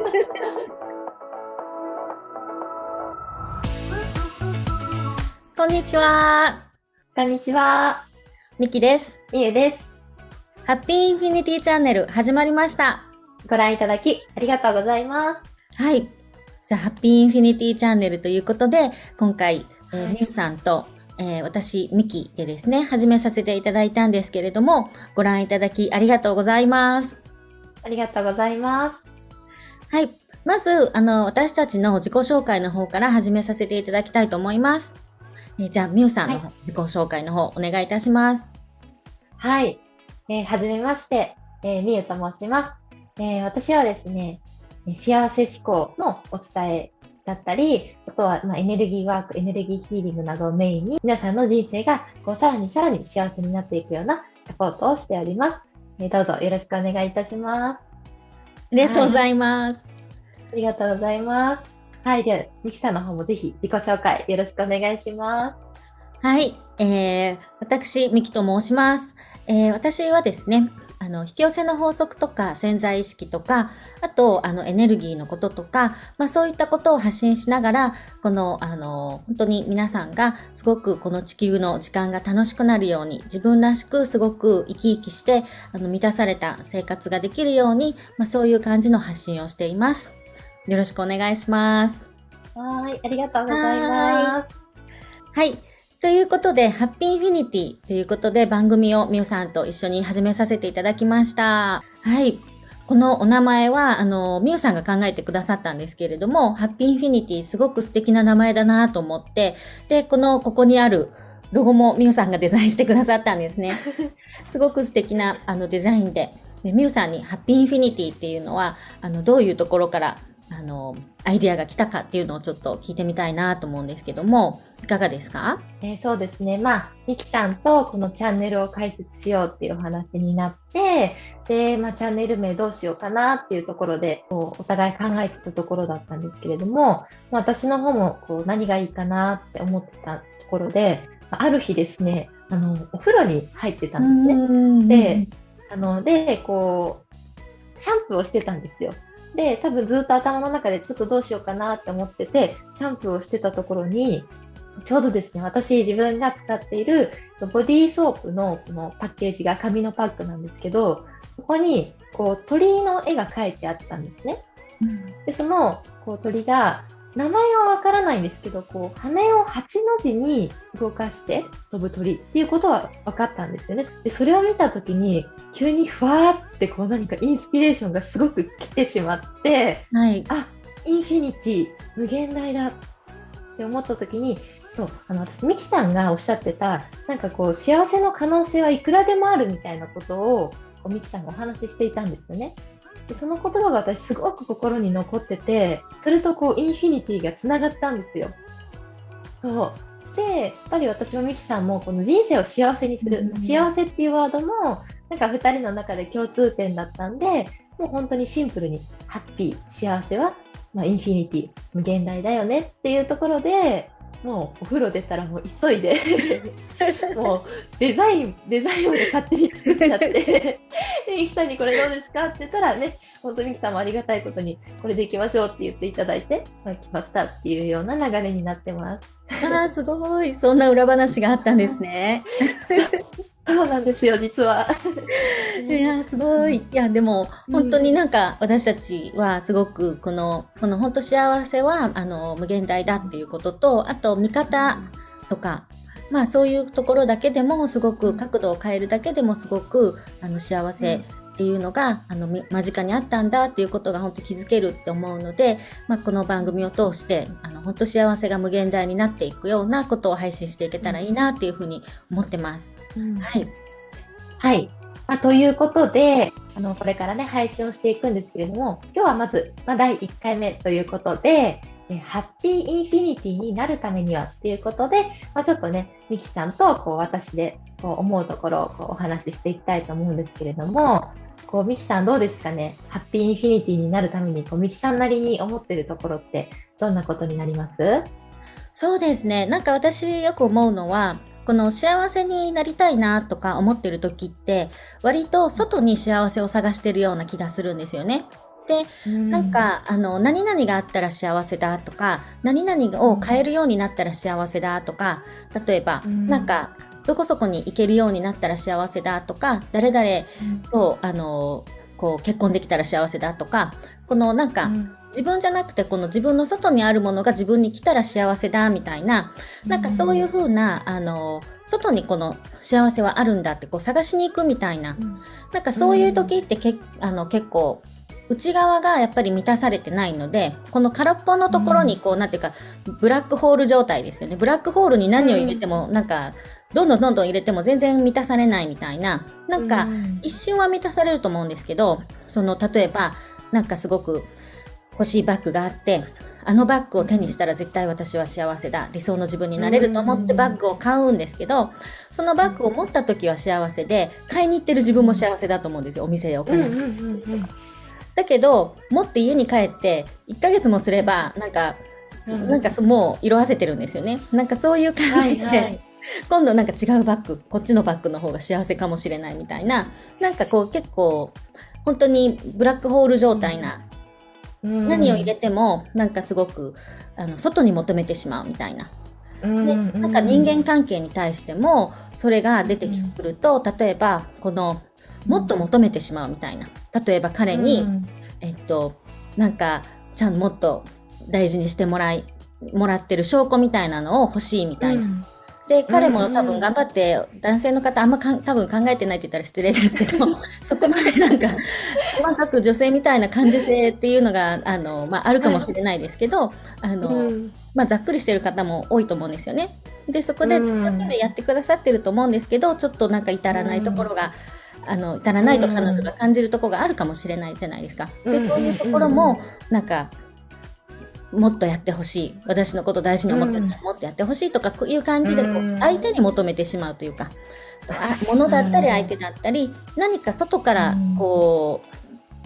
こんにちは。こんにちは。みきです。みゆです。ハッピーインフィニティチャンネル始まりました。ご覧いただきありがとうございます。はい。じゃあ、ハッピーインフィニティチャンネルということで、今回、えーはいみゆさんと、えー私、ミキでですね、始めさせていただいたんですけれども、ご覧いただきありがとうございます。ありがとうございます。はい。まず、あの、私たちの自己紹介の方から始めさせていただきたいと思います。えーじゃあ、みゆさんの方、は自己紹介の方、お願いいたします。はい。えーはじめまして、えーみゆと申します。えー私はですね、えー幸せ思考のお伝えだったり、あとは、まあ、エネルギーワーク、エネルギーヒーリングなどをメインに、皆さんの人生が、こう、さらにさらに幸せになっていくようなサポートをしております。えーどうぞよろしくお願いいたします。ありがとうございます。ありがとうございます。はい。では、ミキさんの方もぜひ自己紹介よろしくお願いします。はい、えー、私、ミキと申します。えー、私はですね、あの、引き寄せの法則とか潜在意識とか、あと、あの、エネルギーのこととか、まあそういったことを発信しながら、この、あの、本当に皆さんがすごくこの地球の時間が楽しくなるように、自分らしくすごく生き生きして、あの、満たされた生活ができるように、まあそういう感じの発信をしています。よろしくお願いします。はーい。ありがとうございます。はい。ということで、ハッピーインフィニティということで番組をみおさんと一緒に始めさせていただきました。はい。このお名前は、あの、みおさんが考えてくださったんですけれども、ハッピーインフィニティすごく素敵な名前だなと思って、で、この、ここにあるロゴもみおさんがデザインしてくださったんですね。すごく素敵なあのデザインで、でみおさんにハッピーインフィニティっていうのは、あの、どういうところから、あの、アイディアが来たかっていうのをちょっと聞いてみたいなと思うんですけども、いかがですか？えーそうですね。まあ、ミキさんとこのチャンネルを開設しようっていうお話になって、で、まあ、チャンネル名どうしようかなっていうところで、こうお互い考えてたところだったんですけれども、まあ、私の方もこう何がいいかなって思ってたところで、まあある日ですね、あの、お風呂に入ってたんですね。ねで、あの、で、こう、シャンプーをしてたんですよ。で、多分ずっと頭の中でちょっとどうしようかなって思ってて、シャンプーをしてたところに、ちょうどですね、私自分が使っているボディーソープのこのパッケージが紙のパックなんですけど、そこにこう鳥の絵が描いてあったんですね。で、そのこう鳥が、名前はわからないんですけど、こう羽を8の字に動かして飛ぶ鳥っていうことは分かったんですよね。で、それを見たときに、急にふわーってこう何かインスピレーションがすごく来てしまって、はい。あ、インフィニティ、無限大だって思ったときに、そう、あの、私、ミキさんがおっしゃってた、なんかこう、幸せの可能性はいくらでもあるみたいなことを、ミキさんがお話ししていたんですよね。でその言葉が私すごく心に残ってて、それとこう、インフィニティがつながったんですよ。そう。で、やっぱり私もミキさんもこの人生を幸せにする、うん幸せっていうワードも、なんか二人の中で共通点だったんで、もう本当にシンプルに、ハッピー、幸せは、まあ、インフィニティ、無限大だよねっていうところで、もうお風呂出たらもう急いで、もうデザイン、デザインまで勝手に作っちゃって、で、ミキさんにこれどうですかって言ったらね、本当にミキさんもありがたいことに、これでいきましょうって言っていただいて、まあ、決まったっていうような流れになってます。ああ、すごい。そんな裏話があったんですね。そうなんですよ、実は。いや、すごい。いや、でも、本当になんか、私たちはすごく、この、この本当幸せは、あの、無限大だっていうことと、あと、見方とか、まあ、そういうところだけでも、すごく角度を変えるだけでも、すごく、あの、幸せっていうのが、あの、み間近にあったんだっていうことが本当気づけるって思うので、まあ、この番組を通して、あの、本当幸せが無限大になっていくようなことを配信していけたらいいなっていうふうに思ってます。はい。はい。まあ、ということで、あの、これからね、配信をしていくんですけれども、今日はまず、まあ、第1回目ということで、えハッピーインフィニティになるためにはっていうことで、まあ、ちょっとね、ミキさんと、こう、私で、こう、思うところをこうお話ししていきたいと思うんですけれども、こう、ミキさんどうですかね？ハッピーインフィニティになるために、こう、ミキさんなりに思ってるところって、どんなことになります？そうですね。なんか私よく思うのは、この幸せになりたいなとか思ってる時って、割と外に幸せを探してるような気がするんですよね。で、なんか、あの、何々があったら幸せだとか、何々を変えるようになったら幸せだとか、例えば、なんか、どこそこに行けるようになったら幸せだとか、誰々と、あの、こう結婚できたら幸せだとか、このなんか、自分じゃなくてこの自分の外にあるものが自分に来たら幸せだみたいな、なんかそういうふうな、あの、外にこの幸せはあるんだってこう探しに行くみたいな、なんかそういう時ってけ、あの結構内側がやっぱり満たされてないので、この空っぽのところにこう、なんていうか、ブラックホール状態ですよね。ブラックホールに何を入れても、なんか、どんどんどんどん入れても全然満たされないみたいな、なんか、一瞬は満たされると思うんですけど、その、例えば、なんかすごく欲しいバッグがあって、あのバッグを手にしたら絶対私は幸せだ。理想の自分になれると思ってバッグを買うんですけど、そのバッグを持った時は幸せで、買いに行ってる自分も幸せだと思うんですよ。お店でお金。だけど、持って家に帰って、1ヶ月もすれば、なんか、なんかもう色あせてるんですよね。なんかそういう感じで、はいはい、今度なんか違うバッグ、こっちのバッグの方が幸せかもしれないみたいな、なんかこう結構、本当にブラックホール状態な、うん、何を入れてもなんかすごくあの外に求めてしまうみたいな。でなんか人間関係に対してもそれが出てくると、例えばこのもっと求めてしまうみたいな。例えば彼に、えっとなんかちゃんともっと大事にしてもらいもらってる証拠みたいなのを欲しいみたいな、で、彼も多分頑張って、男性の方あんまかん多分考えてないって言ったら失礼ですけど、そこまでなんか、細かく女性みたいな感受性っていうのが、あの、まあ、あるかもしれないですけど、あの、まあ、ざっくりしてる方も多いと思うんですよね。で、そこで、やってくださってると思うんですけど、ちょっとなんか至らないところが、あの、至らないと彼女が感じるところがあるかもしれないじゃないですか。で、そういうところも、なんか、もっとやってほしい。私のこと大事に思って、うん、もっとやってほしいとかいう感じでこう相手に求めてしまうというか、あ物だったり相手だったり、何か外からこう、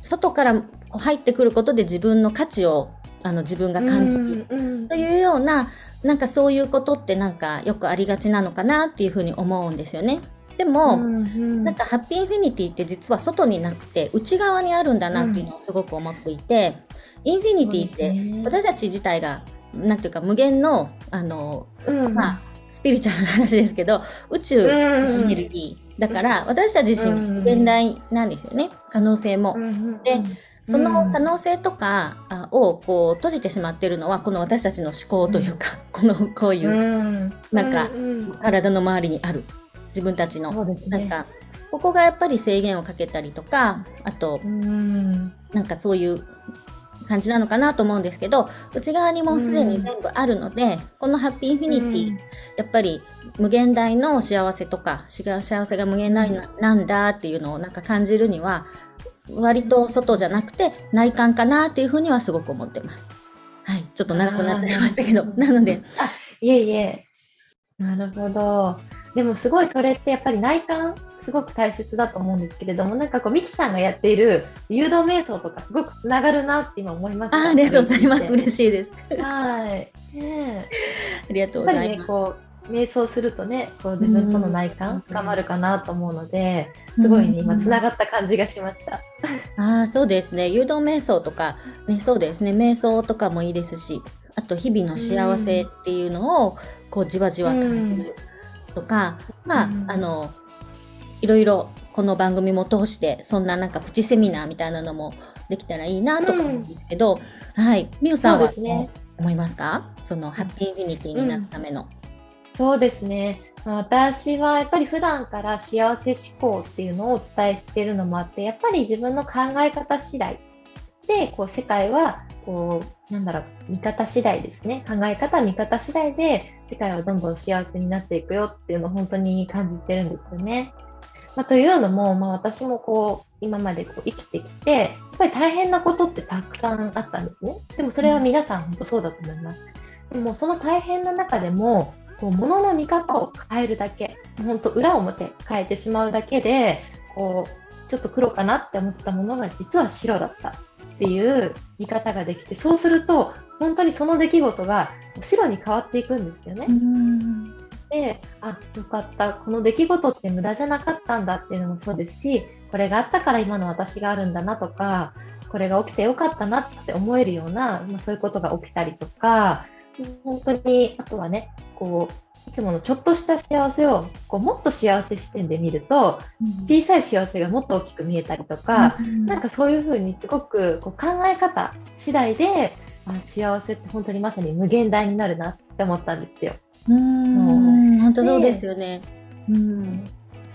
外から入ってくることで自分の価値をあの自分が感じるというようななんかそういうことってなんかよくありがちなのかなっていうふうに思うんですよね。でも、うんうん、なんかハッピーインフィニティって実は外になくて内側にあるんだなっていうのをすごく思っていて、インフィニティって私たち自体がなんていうか無限のあの、うん、まあスピリチュアルな話ですけど宇宙のエネルギー、だから私たち自身無限大なんですよね。可能性も。でその可能性とかをこう閉じてしまっているのはこの私たちの思考というか、このこういうなんか体の周りにある自分たちの、なんかここがやっぱり制限をかけたりとかあとなんかそういう感じなのかなと思うんですけど内側にもうすでに全部あるので、うん、このハッピーインフィニティ、うん、やっぱり無限大の幸せとか幸せが無限大なんだっていうのをなんか感じるには割と外じゃなくて内観かなっていうふうにはすごく思ってます。はい、ちょっと長くなっちゃいましたけど、なので。あ、いえいえ。なるほど。でもすごいそれってやっぱり内観すごく大切だと思うんですけれども、なんかこう、ミキさんがやっている誘導瞑想とか、すごくつながるなって今思いました。あありがとうございます。嬉しいです。はい。ね、ありがとうございます。やっぱりね、こう、瞑想するとね、こう自分との内観深まるかなと思うので、すごいね、今つながった感じがしました。ああ、そうですね。誘導瞑想とか、ね、そうですね。瞑想とかもいいですし、あと日々の幸せっていうのを、こうじわじわ感じるとか、まあ、あの、いろいろこの番組も通してそんななんかプチセミナーみたいなのもできたらいいなとか思うんですけど、うん、はい。みゆさんは、ね、思いますか？そのハッピーインフィニティになるための、うん、そうですね。私はやっぱり普段から幸せ思考っていうのをお伝えしているのもあってやっぱり自分の考え方次第でこう世界はこうなんだろう見方次第ですね。考え方見方次第で世界はどんどん幸せになっていくよっていうのを本当に感じてるんですよね。まあ、というのも、まあ、私もこう今までこう生きてきてやっぱり大変なことってたくさんあったんですね。でもそれは皆さん本当そうだと思います。でもその大変な中でもこう物の見方を変えるだけ本当裏表変えてしまうだけでこうちょっと黒かなって思ってたものが実は白だったっていう見方ができてそうすると本当にその出来事が白に変わっていくんですよね。であよかったこの出来事って無駄じゃなかったんだっていうのもそうですしこれがあったから今の私があるんだなとかこれが起きてよかったなって思えるような、まあ、そういうことが起きたりとか、本当に、あとはね、こう、いつものちょっとした幸せをこうもっと幸せ視点で見ると、小さい幸せがもっと大きく見えたりとか、うん、なんかそういうふうにすごくこう考え方次第で、あ幸せって本当にまさに無限大になるなって思ったんですよ。うん、本当そうですよね。うん、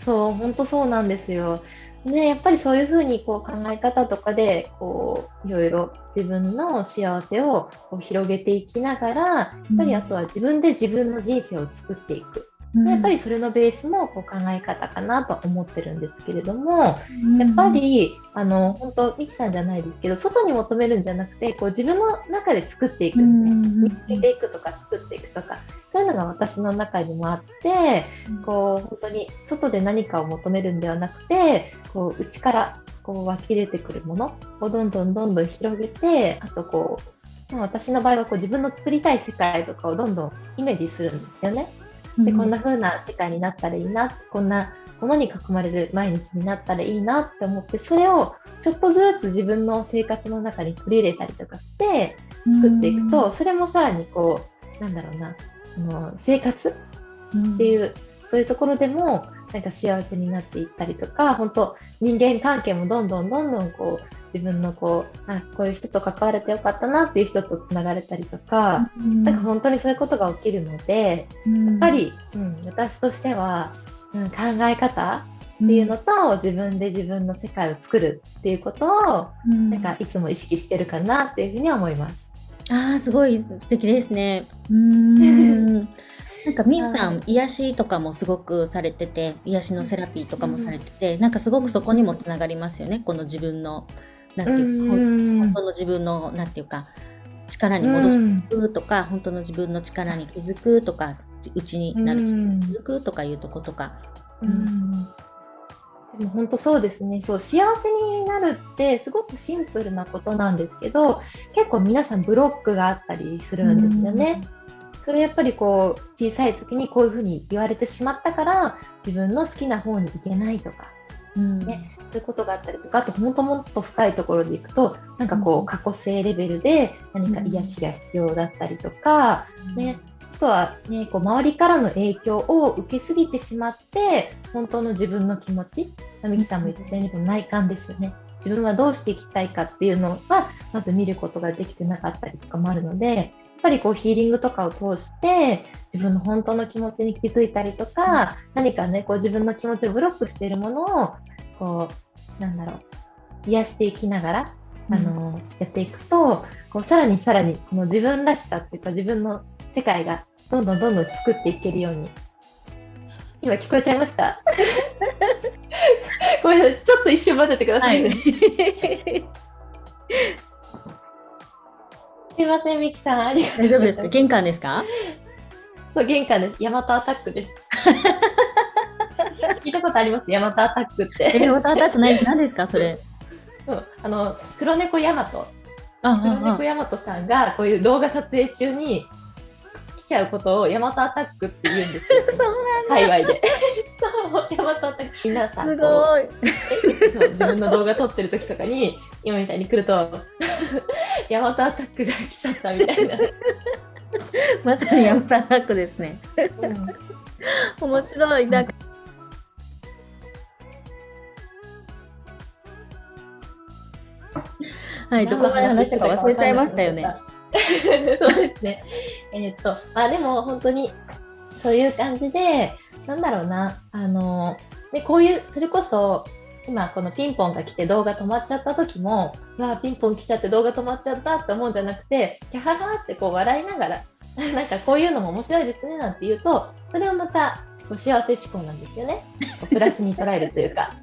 そう、本当そうなんですよ。ね、やっぱりそういうふうにこう考え方とかでこういろいろ自分の幸せをこう広げていきながらやっぱりあとは自分で自分の人生を作っていく。うん、やっぱりそれのベースもこう考え方かなと思ってるんですけれども、うん、やっぱりあの本当ミキさんじゃないですけど外に求めるんじゃなくてこう自分の中で作っていくんですね、見つけていくとか作っていくとか。そういうのが私の中にもあって、こう本当に外で何かを求めるんではなくてこう内からこう湧き出てくるものをどんどんどんどん広げてあとこう私の場合はこう自分の作りたい世界とかをどんどんイメージするんですよね。でこんな風な世界になったらいいなこんなものに囲まれる毎日になったらいいなって思ってそれをちょっとずつ自分の生活の中に取り入れたりとかして作っていくと、それもさらにこうなんだろうなあの生活っていう、そういうところでもなんか幸せになっていったりとか本当人間関係もどんどんどんどんこう自分のこうあこういう人と関われてよかったなっていう人とつながれたりとか、うん、なんか本当にそういうことが起きるので、うん、やっぱり、うん、私としては、うん、考え方っていうのと、自分で自分の世界を作るっていうことを、なんかいつも意識してるかなっていうふうに思います。ああすごい素敵ですね。うん。なんかみゆさん、癒しとかもすごくされてて癒しのセラピーとかもされてて、うん、なんかすごくそこにもつながりますよねこの自分のなんていうか、本当の自分のなんていうか力に戻していくとか、本当の自分の力に気づくとかうちになる気づくとかいうとことか。うん。でも本当そうですね。そう幸せになるってすごくシンプルなことなんですけど結構皆さんブロックがあったりするんですよね。それやっぱりこう小さい時にこういうふうに言われてしまったから自分の好きな方に行けないとかうん、ね、そういうことがあったりとかあともっともっと深いところでいくとなんかこう過去性レベルで何か癒しが必要だったりとか、ね、あとは、ね、こう周りからの影響を受けすぎてしまって本当の自分の気持ちみきさんも言ったように内観ですよね。自分はどうしていきたいかっていうのはまず見ることができてなかったりとかもあるのでぱりこうヒーリングとかを通して自分の本当の気持ちに気づいたりとか何かねこう自分の気持ちをブロックしているものをこう、なんだろう、癒していきながら、あの、やっていくと、こう、さらにさらに、この自分らしさっていうか、自分の世界がどんどんどんどん作っていけるように。今聞こえちゃいました？ごめんなさい、ちょっと一瞬待っててください、ね。はい、すいません、ミキさん、ありがとう大丈夫ですか？玄関ですか？そう、玄関です。ヤマトアタックです。聞いたことあります？ヤマトアタックって。ヤマトアタックないです。何ですか？それ。そう、あの、黒猫ヤマト。黒猫ヤマトさんがこういう動画撮影中に来ちゃうことをヤマトアタックって言うんですよ、そうなんだ。界隈で。そう、ヤマトアタック。皆さん。すごい。自分の動画撮ってる時とかに、今みたいに来ると、ヤマトアタックが来ちゃったみたいな。まさにヤマトアタックですね。うん、面白い。なんかはい、どこまで話したか？忘れちゃいましたよね。そうですね。えー、っと、まあでも本当にそういう感じで、なんだろうな、あの、でこういう、それこそ、今このピンポンが来て動画止まっちゃった時も、わあ、ピンポン来ちゃって動画止まっちゃったって思うんじゃなくて、キャハハってこう笑いながら、なんかこういうのも面白いですねなんて言うと、それをまた幸せ思考なんですよね。プラスに捉えるというか。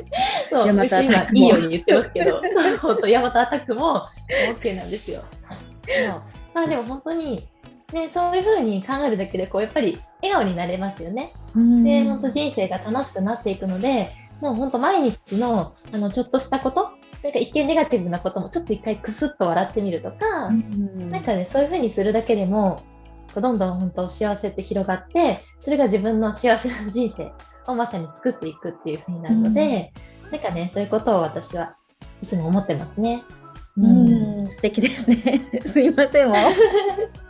そう、今いいように言ってますけど、本当、ヤマトアタックも OK なんですよ。まあでも本当に、ね、そういうふうに考えるだけで、こう、やっぱり笑顔になれますよね。で、本当人生が楽しくなっていくので、もう本当毎日の、あの、ちょっとしたこと、なんか一見ネガティブなこともちょっと一回クスッと笑ってみるとか、なんかね、そういうふうにするだけでも、どんどん本当幸せって広がって、それが自分の幸せな人生をまさに作っていくっていう風になるので、うん、なんかね、そういうことを私はいつも思ってますね。うん、素敵ですね。すいません。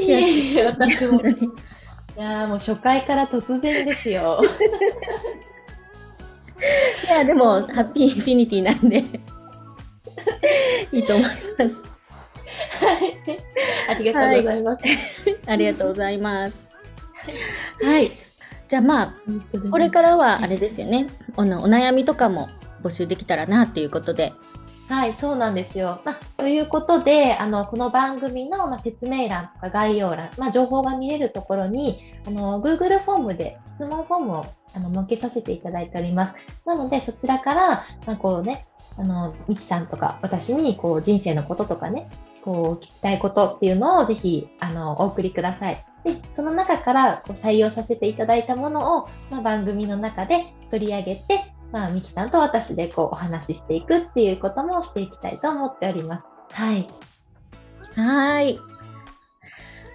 いえいえ、私も。いやーもう初回から突然ですよ。いや、でも、ハッピーインフィニティなんで、いいと思います。はい。ありがとうございます。ありがとうございます。はい。じゃあまあ、これからはあれですよね。おのお悩みとかも募集できたらなっていうことで。はい、そうなんですよ。まあ、ということで、あの、この番組の、まあ、説明欄とか概要欄、まあ、情報が見れるところに、あの、Google フォームで質問フォームをあの設けさせていただいております。なので、そちらから、まあ、こうね、あの、みきさんとか私に、こう、人生のこととかね、こう、聞きたいことっていうのをぜひ、あの、お送りください。で、その中からこう採用させていただいたものを、まあ、番組の中で取り上げて、まあ、ミキさんと私でこうお話ししていくっていうこともしていきたいと思っております。はい。はい。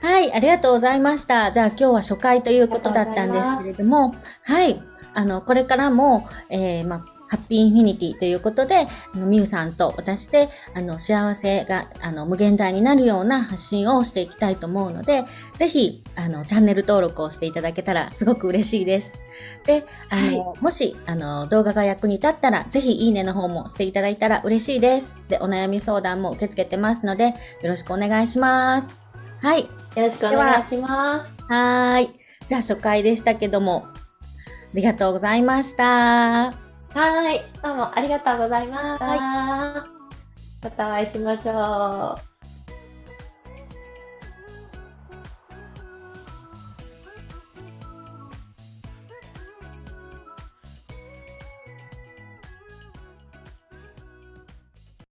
はい、ありがとうございました。じゃあ今日は初回ということだったんですけれども、はい、あの、これからも、えー、まあ、ハッピーインフィニティということで、あの、みゆさんと私で、あの、幸せが、あの、無限大になるような発信をしていきたいと思うので、ぜひ、あの、チャンネル登録をしていただけたらすごく嬉しいです。で、あの、もし、あの、動画が役に立ったら、ぜひ、いいねの方もしていただいたら嬉しいです。で、お悩み相談も受け付けてますので、よろしくお願いします。はい。よろしくお願いします。はーい。じゃあ初回でしたけども、ありがとうございました。はい。どうもありがとうございました。はまたお会いしましょう。